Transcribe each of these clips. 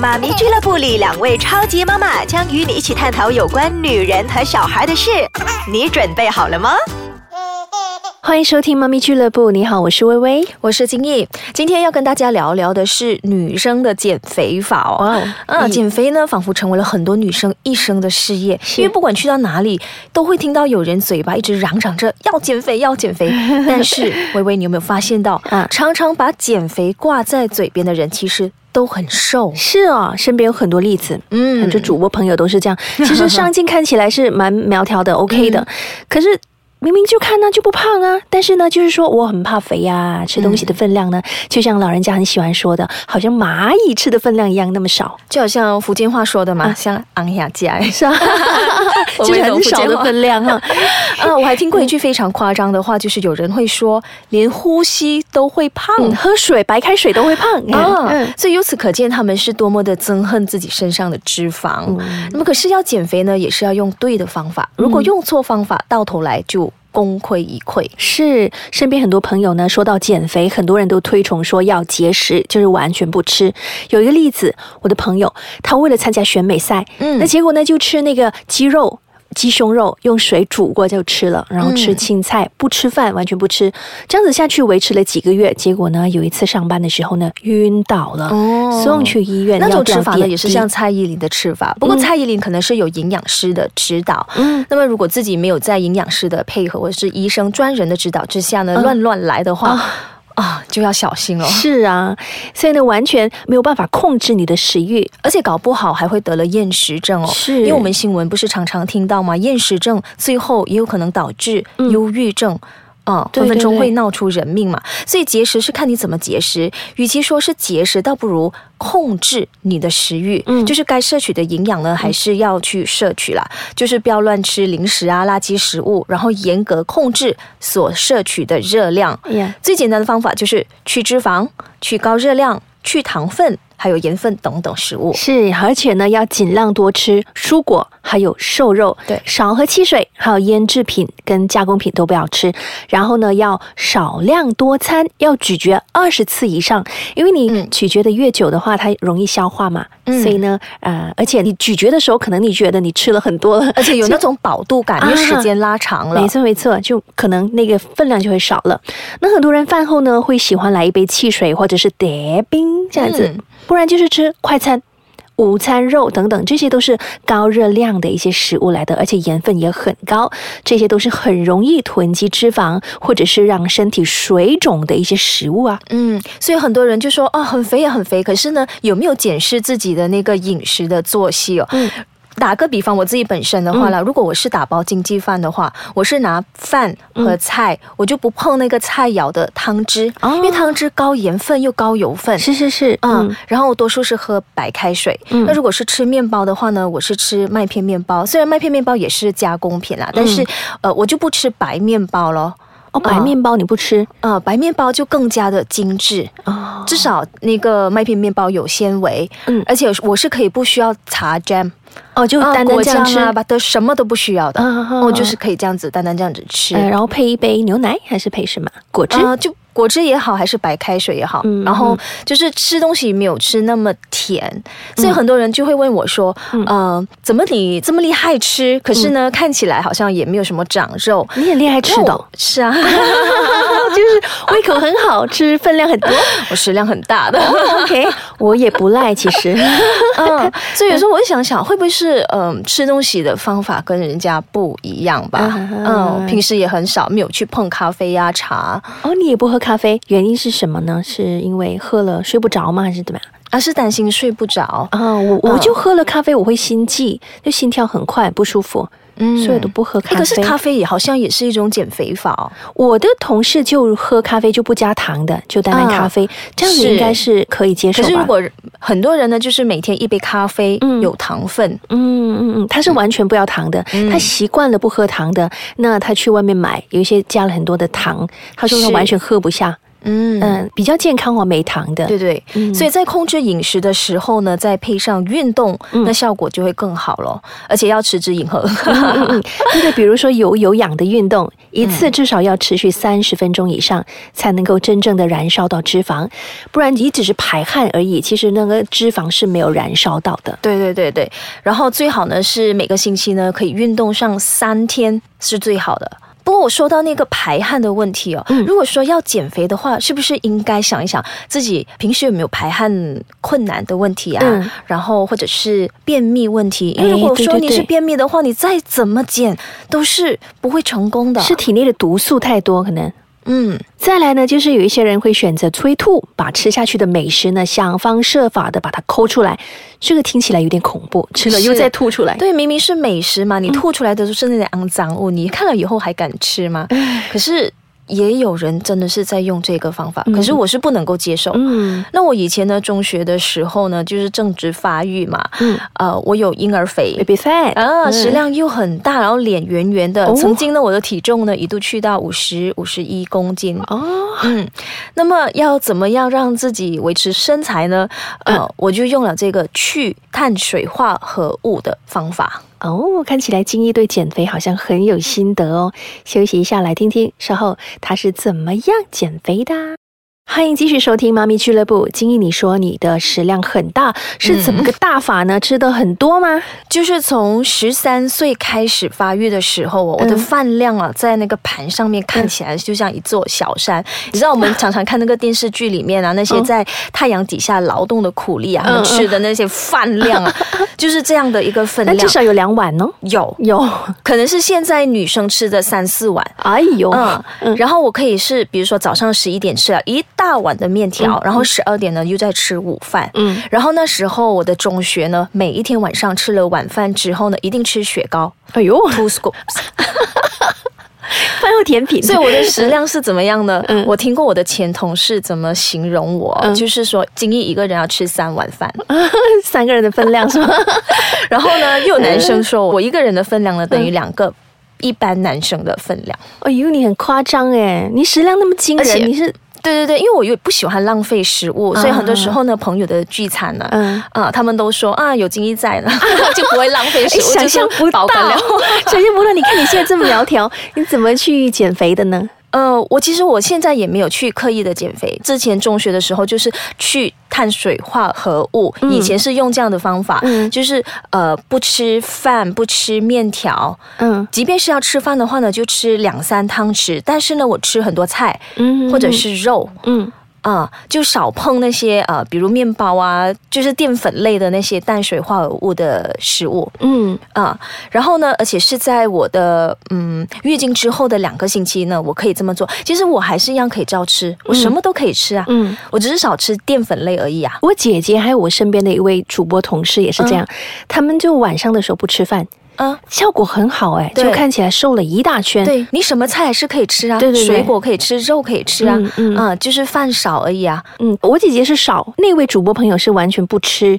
妈咪俱乐部里，两位超级妈妈将与你一起探讨有关女人和小孩的事。你准备好了吗？欢迎收听妈咪俱乐部。你好，我是微微，我是金毅。今天要跟大家聊聊的是女生的减肥法哦。哇，啊，减肥呢，仿佛成为了很多女生一生的事业，因为不管去到哪里，都会听到有人嘴巴一直嚷嚷着要减肥，要减肥。但是，微微，你有没有发现到，啊，常常把减肥挂在嘴边的人，其实都很瘦。是哦，身边有很多例子，嗯，很多主播朋友都是这样。其实上镜看起来是蛮苗条的，OK 的，可是。明明就看呢就不胖啊，但是呢，就是说我很怕肥呀，吃东西的分量呢，就像老人家很喜欢说的，好像蚂蚁吃的分量一样那么少，就好像福建话说的嘛，像昂下家是啊，就是很少的分量哈。啊，我还听过一句非常夸张的话，就是有人会说，连呼吸都会胖，喝水白开水都会胖。啊。所以由此可见，他们是多么的憎恨自己身上的脂肪。那么可是要减肥呢，也是要用对的方法，如果用错方法，到头来就。功亏一篑是身边很多朋友呢，说到减肥，很多人都推崇说要节食，就是完全不吃。有一个例子，我的朋友他为了参加选美赛，嗯，那结果呢就吃那个鸡肉。鸡胸肉用水煮过就吃了，然后吃青菜，不吃饭，完全不吃，这样子下去维持了几个月，结果呢，有一次上班的时候呢，晕倒了，送去医院。那种吃法呢，也是像蔡依林的吃法，不过蔡依林可能是有营养师的指导。嗯，那么如果自己没有在营养师的配合或者是医生专人的指导之下呢，乱乱来的话。啊，就要小心了。是啊，所以呢，完全没有办法控制你的食欲，而且搞不好还会得了厌食症哦。是，因为我们新闻不是常常听到吗？厌食症最后也有可能导致忧郁症。嗯，分分钟会闹出人命嘛。所以节食是看你怎么节食，与其说是节食，倒不如控制你的食欲。嗯，就是该摄取的营养呢，还是要去摄取啦。就是不要乱吃零食啊、垃圾食物，然后严格控制所摄取的热量。最简单的方法就是去脂肪、去高热量、去糖分。还有盐分等等食物是，而且呢，要尽量多吃蔬果，还有瘦肉，对，少喝汽水，还有腌制品跟加工品都不要吃。然后呢，要少量多餐，要咀嚼二十次以上，因为你咀嚼的越久的话，它容易消化嘛。所以呢，呃，而且你咀嚼的时候，可能你觉得你吃了很多了，而且有那种饱度感，因为时间拉长了。没错没错，就可能那个分量就会少了。那很多人饭后呢，会喜欢来一杯汽水或者是叠冰这样子。不然就是吃快餐、午餐肉等等，这些都是高热量的一些食物来的，而且盐分也很高，这些都是很容易囤积脂肪或者是让身体水肿的一些食物啊。嗯，所以很多人就说哦，很肥也很肥，可是呢，有没有检视自己的那个饮食的作息哦？嗯。打个比方，我自己本身的话了，如果我是打包经济饭的话，我是拿饭和菜，我就不碰那个菜肴的汤汁，因为汤汁高盐分又高油分。是是是，嗯，然后多数是喝白开水。那如果是吃面包的话呢，我是吃麦片面包，虽然麦片面包也是加工品啦，但是呃，我就不吃白面包了。哦，白面包你不吃？呃，白面包就更加的精致。哦，至少那个麦片面包有纤维，嗯，而且我是可以不需要擦 jam，哦，就单单这样吃？吧，都什么都不需要的，哦就是可以这样子单单这样子吃，然后配一杯牛奶还是配什么？果汁？就。果汁也好，还是白开水也好，然后就是吃东西没有吃那么甜，所以很多人就会问我说：“呃，怎么你这么厉害吃？可是呢，看起来好像也没有什么长肉。你也厉害吃的，是啊，就是胃口很好，吃分量很多，我食量很大的。OK，我也不赖，其实。嗯，所以有时候我就想想，会不会是嗯吃东西的方法跟人家不一样吧？嗯，平时也很少没有去碰咖啡呀茶。哦，你也不喝咖？啡原因是什么呢？是因为喝了睡不着吗？还是怎么样？而是担心睡不着啊！我我就喝了咖啡，我会心悸，就心跳很快，不舒服。嗯，所以都不喝咖啡。可是咖啡也好像也是一种减肥法哦。我的同事就喝咖啡就不加糖的，就单单咖啡，这样子应该是可以接受吧？可是如果很多人呢，就是每天一杯咖啡，有糖分，嗯嗯嗯，他是完全不要糖的，他习惯了不喝糖的，那他去外面买，有一些加了很多的糖，他说他完全喝不下。嗯嗯，比较健康哦，没糖的。对对，所以在控制饮食的时候呢，再配上运动，那效果就会更好了。而且要持之以恒。那个比如说有有氧的运动，一次至少要持续三十分钟以上，才能够真正的燃烧到脂肪，不然你只是排汗而已，其实那个脂肪是没有燃烧到的。对对对对，然后最好呢是每个星期呢可以运动上三天是最好的。不过我说到那个排汗的问题哦，如果说要减肥的话，是不是应该想一想自己平时有没有排汗困难的问题啊？然后或者是便秘问题？因为如果说你是便秘的话，你再怎么减都是不会成功的，是体内的毒素太多可能。嗯，再来呢，就是有一些人会选择催吐，把吃下去的美食呢，想方设法的把它抠出来，这个听起来有点恐怖，吃了又再吐出来。对，明明是美食嘛，你吐出来的都是那些肮脏物，你看了以后还敢吃吗？可是。也有人真的是在用这个方法，可是我是不能够接受。嗯，那我以前呢，中学的时候呢，就是正值发育嘛，嗯，呃，我有婴儿肥，baby fat，啊，食量又很大，然后脸圆圆的。曾经呢，我的体重呢一度去到五十五十一公斤。哦，嗯，那么要怎么样让自己维持身材呢？呃，我就用了这个去碳水化合物的方法。哦，看起来金一对减肥好像很有心得哦。休息一下，来听听稍后他是怎么样减肥的。欢迎继续收听妈咪俱乐部。金毅，你说你的食量很大，是怎么个大法呢？吃的很多吗？就是从十三岁开始发育的时候，我的饭量啊，在那个盘上面看起来就像一座小山。你知道我们常常看那个电视剧里面啊，那些在太阳底下劳动的苦力啊，吃的那些饭量啊，就是这样的一个分量。至少有两碗呢？有有，可能是现在女生吃的三四碗。哎呦，嗯，然后我可以是，比如说早上十一点吃了一。大碗的面条，然后十二点呢又在吃午饭，嗯，然后那时候我的中学呢，每一天晚上吃了晚饭之后呢，一定吃雪糕，哎呦，two scoops，饭后甜品，所以我的食量是怎么样呢？我听过我的前同事怎么形容我，就是说金毅一个人要吃三碗饭，三个人的分量是吗？然后呢，又有男生说我一个人的分量呢等于两个一般男生的分量，哎呦，你很夸张哎，你食量那么惊人，你是。对对对，因为我又不喜欢浪费食物，所以很多时候呢，朋友的聚餐呢，嗯啊，他们都说啊，有金一在呢，就不会浪费食物。想象不到，想象不到，你看你现在这么苗条，你怎么去减肥的呢？呃，我其实我现在也没有去刻意的减肥。之前中学的时候就是去碳水化合物，以前是用这样的方法，就是呃不吃饭，不吃面条，嗯，即便是要吃饭的话呢，就吃两三汤匙，但是呢，我吃很多菜，嗯，或者是肉，嗯。啊，就少碰那些呃，比如面包啊，就是淀粉类的那些碳水化合物的食物。嗯啊，然后呢，而且是在我的嗯月经之后的两个星期呢，我可以这么做。其实我还是一样可以照吃，我什么都可以吃啊。嗯，我只是少吃淀粉类而已啊。我姐姐还有我身边的一位主播同事也是这样，他们就晚上的时候不吃饭。嗯，效果很好哎，就看起来瘦了一大圈。对你什么菜是可以吃啊？对对对，水果可以吃，肉可以吃啊。嗯嗯，就是饭少而已啊。嗯，我姐姐是少，那位主播朋友是完全不吃。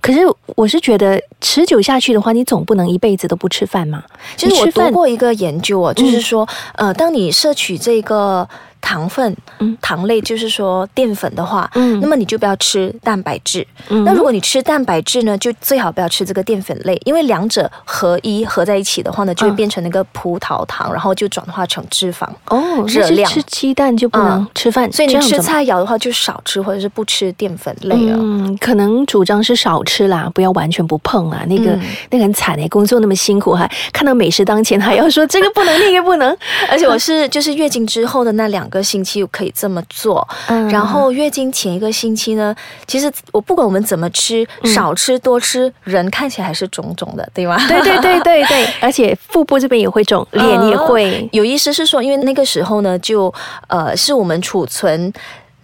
可是我是觉得持久下去的话，你总不能一辈子都不吃饭嘛。其实我读过一个研究哦，就是说，呃，当你摄取这个。糖分，嗯，糖类就是说淀粉的话，嗯，那么你就不要吃蛋白质。那如果你吃蛋白质呢，就最好不要吃这个淀粉类，因为两者合一合在一起的话呢，就会变成那个葡萄糖，然后就转化成脂肪。哦，热量吃鸡蛋就不能吃饭，所以你吃菜肴的话就少吃，或者是不吃淀粉类啊。嗯，可能主张是少吃啦，不要完全不碰啊。那个那个很惨哎，工作那么辛苦，哈看到美食当前还要说这个不能那个不能，而且我是 就是月经之后的那两。个星期可以这么做，然后月经前一个星期呢，其实我不管我们怎么吃，少吃多吃，人看起来还是肿肿的，对吗？对对对对对，而且腹部这边也会肿，脸也会。有意思是说，因为那个时候呢，就呃是我们储存。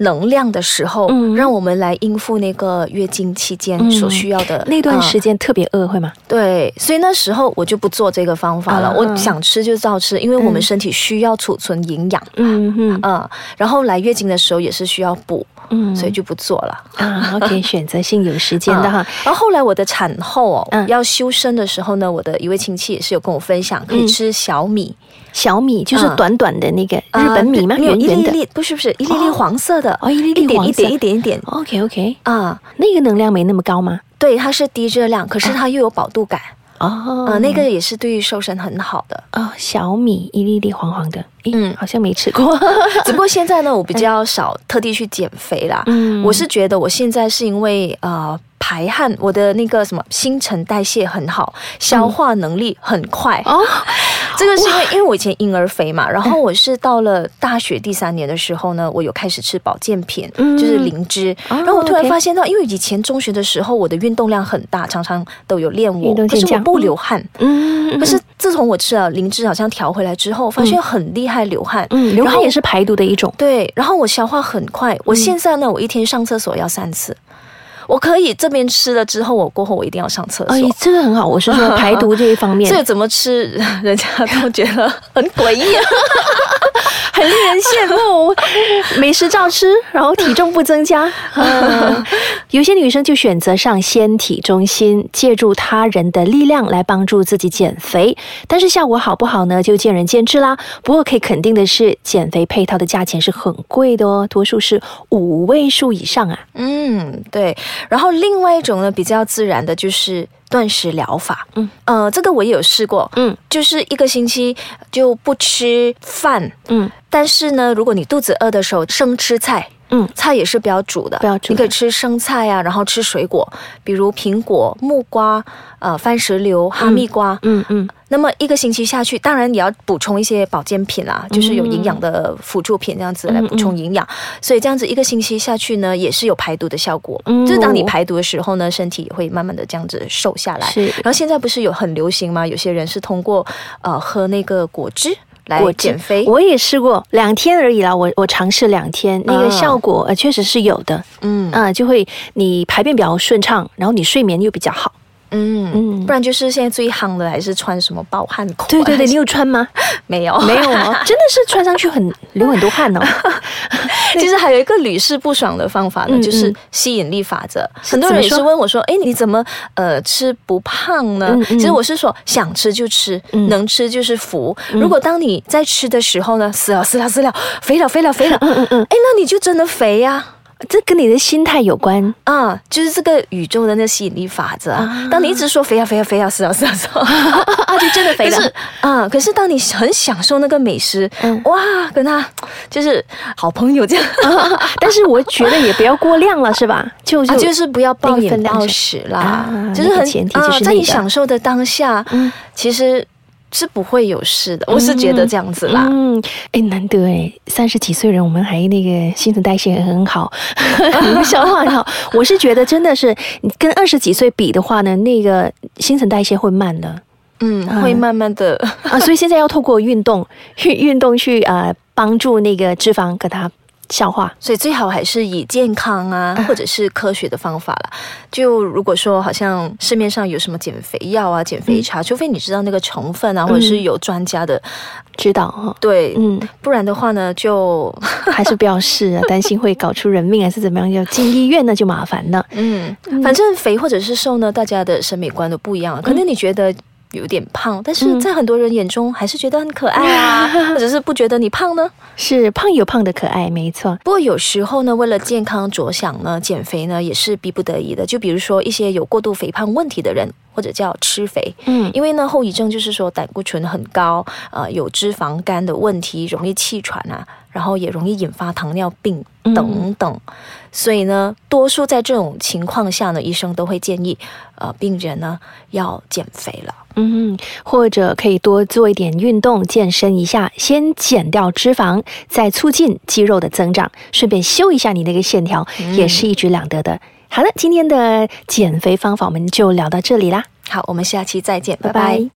能量的时候，让我们来应付那个月经期间所需要的那段时间特别饿，会吗？对，所以那时候我就不做这个方法了。我想吃就照吃，因为我们身体需要储存营养。嗯嗯嗯，然后来月经的时候也是需要补。嗯，所以就不做了啊。OK，选择性有时间的哈。然后后来我的产后哦，要修身的时候呢，我的一位亲戚也是有跟我分享，可以吃小米。小米就是短短的那个日本米吗？圆圆的，不是不是，一粒粒黄色的哦，一粒粒黄色，一点一点一点。OK OK 啊，那个能量没那么高吗？对，它是低热量，可是它又有饱肚感。哦，呃，那个也是对于瘦身很好的哦。小米一粒粒黄黄的，嗯，好像没吃过。只不过现在呢，我比较少特地去减肥啦。嗯，我是觉得我现在是因为呃。排汗，我的那个什么新陈代谢很好，消化能力很快。哦，这个是因为因为我以前婴儿肥嘛，然后我是到了大学第三年的时候呢，我有开始吃保健品，就是灵芝。然后我突然发现到，因为以前中学的时候我的运动量很大，常常都有练舞，可是我不流汗。嗯，可是自从我吃了灵芝，好像调回来之后，发现很厉害流汗。嗯，流汗也是排毒的一种。对，然后我消化很快。我现在呢，我一天上厕所要三次。我可以这边吃了之后，我过后我一定要上厕所。哎，这个很好，我是说排毒这一方面。这个怎么吃，人家都觉得很诡异。很令人羡慕，美食照吃，然后体重不增加。有些女生就选择上纤体中心，借助他人的力量来帮助自己减肥，但是效果好不好呢？就见仁见智啦。不过可以肯定的是，减肥配套的价钱是很贵的哦，多数是五位数以上啊。嗯，对。然后另外一种呢，比较自然的就是。断食疗法，嗯，呃，这个我也有试过，嗯，就是一个星期就不吃饭，嗯，但是呢，如果你肚子饿的时候，生吃菜。嗯，菜也是不要煮的，不要煮。你可以吃生菜啊，然后吃水果，比如苹果、木瓜、呃番石榴、哈密瓜。嗯嗯。那么一个星期下去，当然你要补充一些保健品啦，就是有营养的辅助品这样子来补充营养。所以这样子一个星期下去呢，也是有排毒的效果。嗯。就是当你排毒的时候呢，身体也会慢慢的这样子瘦下来。是。然后现在不是有很流行吗？有些人是通过呃喝那个果汁。来减肥，我也试过两天而已啦。我我尝试两天，那个效果呃确实是有的。嗯啊，就会你排便比较顺畅，然后你睡眠又比较好。嗯嗯，不然就是现在最夯的还是穿什么暴汗裤？对对对，你 有穿吗？没有没有啊，真的是穿上去很流很多汗哦。其实还有一个屡试不爽的方法呢，就是吸引力法则。很多人也是问我说：“哎，你怎么呃吃不胖呢？”其实我是说，想吃就吃，能吃就是福。如果当你在吃的时候呢，死了死了死了，肥了肥了肥了，嗯嗯嗯，哎，那你就真的肥呀。这跟你的心态有关啊，就是这个宇宙的那吸引力法则啊。当你一直说肥啊肥啊肥啊是啊是啊是啊，就真的肥了。啊，可是当你很享受那个美食，哇，跟他就是好朋友这样。但是我觉得也不要过量了，是吧？就就是不要暴饮暴食啦，就是很前提就是在你享受的当下，其实。是不会有事的，我是觉得这样子啦。嗯，哎，难得哎，三十几岁人，我们还那个新陈代谢很好，消化很好。我是觉得真的是，你跟二十几岁比的话呢，那个新陈代谢会慢的。嗯，会慢慢的啊，所以现在要透过运动，运运动去呃帮助那个脂肪给它。消化，所以最好还是以健康啊，或者是科学的方法了。就如果说好像市面上有什么减肥药啊、减肥茶，除非你知道那个成分啊，或者是有专家的指导哈。对，嗯，不然的话呢，就 还是不要试啊，担心会搞出人命还是怎么样，要进医院那就麻烦了。嗯，反正肥或者是瘦呢，大家的审美观都不一样，可能你觉得。有点胖，但是在很多人眼中还是觉得很可爱啊，或者是不觉得你胖呢？是胖有胖的可爱，没错。不过有时候呢，为了健康着想呢，减肥呢也是逼不得已的。就比如说一些有过度肥胖问题的人，或者叫吃肥，嗯，因为呢后遗症就是说胆固醇很高，呃，有脂肪肝的问题，容易气喘啊。然后也容易引发糖尿病等等，所以呢，多数在这种情况下呢，医生都会建议，呃，病人呢要减肥了，嗯，或者可以多做一点运动，健身一下，先减掉脂肪，再促进肌肉的增长，顺便修一下你那个线条，也是一举两得的。好了，今天的减肥方法我们就聊到这里啦，好，我们下期再见，拜拜。